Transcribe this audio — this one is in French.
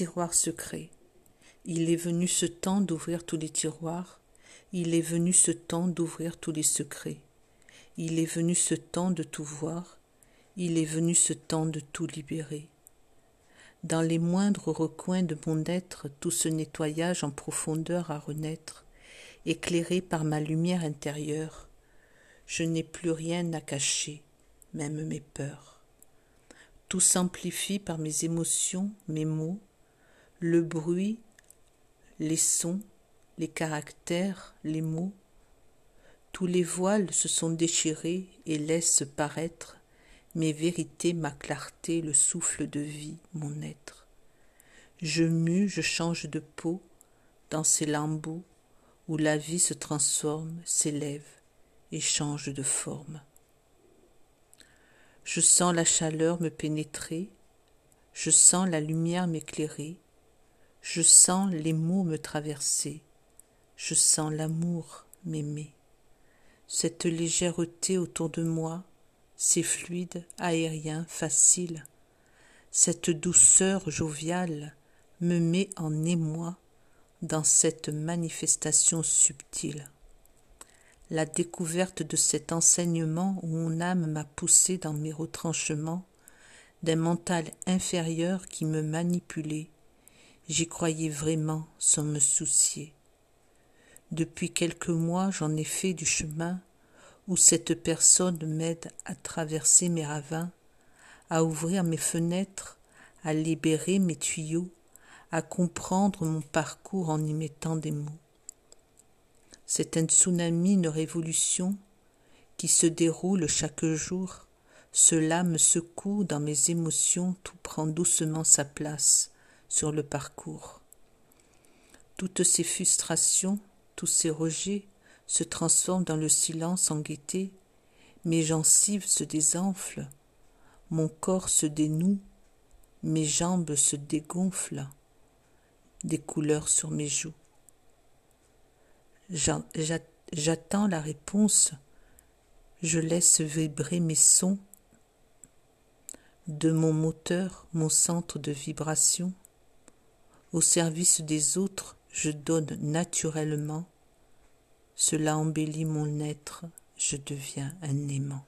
tiroir secret. Il est venu ce temps d'ouvrir tous les tiroirs. Il est venu ce temps d'ouvrir tous les secrets. Il est venu ce temps de tout voir. Il est venu ce temps de tout libérer. Dans les moindres recoins de mon être, tout ce nettoyage en profondeur à renaître, éclairé par ma lumière intérieure, je n'ai plus rien à cacher, même mes peurs. Tout s'amplifie par mes émotions, mes mots, le bruit, les sons, les caractères, les mots. Tous les voiles se sont déchirés et laissent paraître mes vérités, ma clarté, le souffle de vie, mon être. Je mue, je change de peau dans ces lambeaux où la vie se transforme, s'élève et change de forme. Je sens la chaleur me pénétrer, je sens la lumière m'éclairer, je sens les mots me traverser, je sens l'amour m'aimer. Cette légèreté autour de moi, ces fluides aériens faciles, cette douceur joviale me met en émoi dans cette manifestation subtile. La découverte de cet enseignement où mon âme m'a poussé dans mes retranchements d'un mental inférieur qui me manipulait, j'y croyais vraiment sans me soucier. Depuis quelques mois j'en ai fait du chemin où cette personne m'aide à traverser mes ravins, à ouvrir mes fenêtres, à libérer mes tuyaux, à comprendre mon parcours en y mettant des mots. C'est un tsunami, une révolution qui se déroule chaque jour. Cela me secoue dans mes émotions, tout prend doucement sa place sur le parcours. Toutes ces frustrations, tous ces rejets se transforment dans le silence en gaieté, mes gencives se désenflent, mon corps se dénoue, mes jambes se dégonflent des couleurs sur mes joues. J'attends la réponse, je laisse vibrer mes sons de mon moteur, mon centre de vibration. Au service des autres, je donne naturellement. Cela embellit mon être, je deviens un aimant.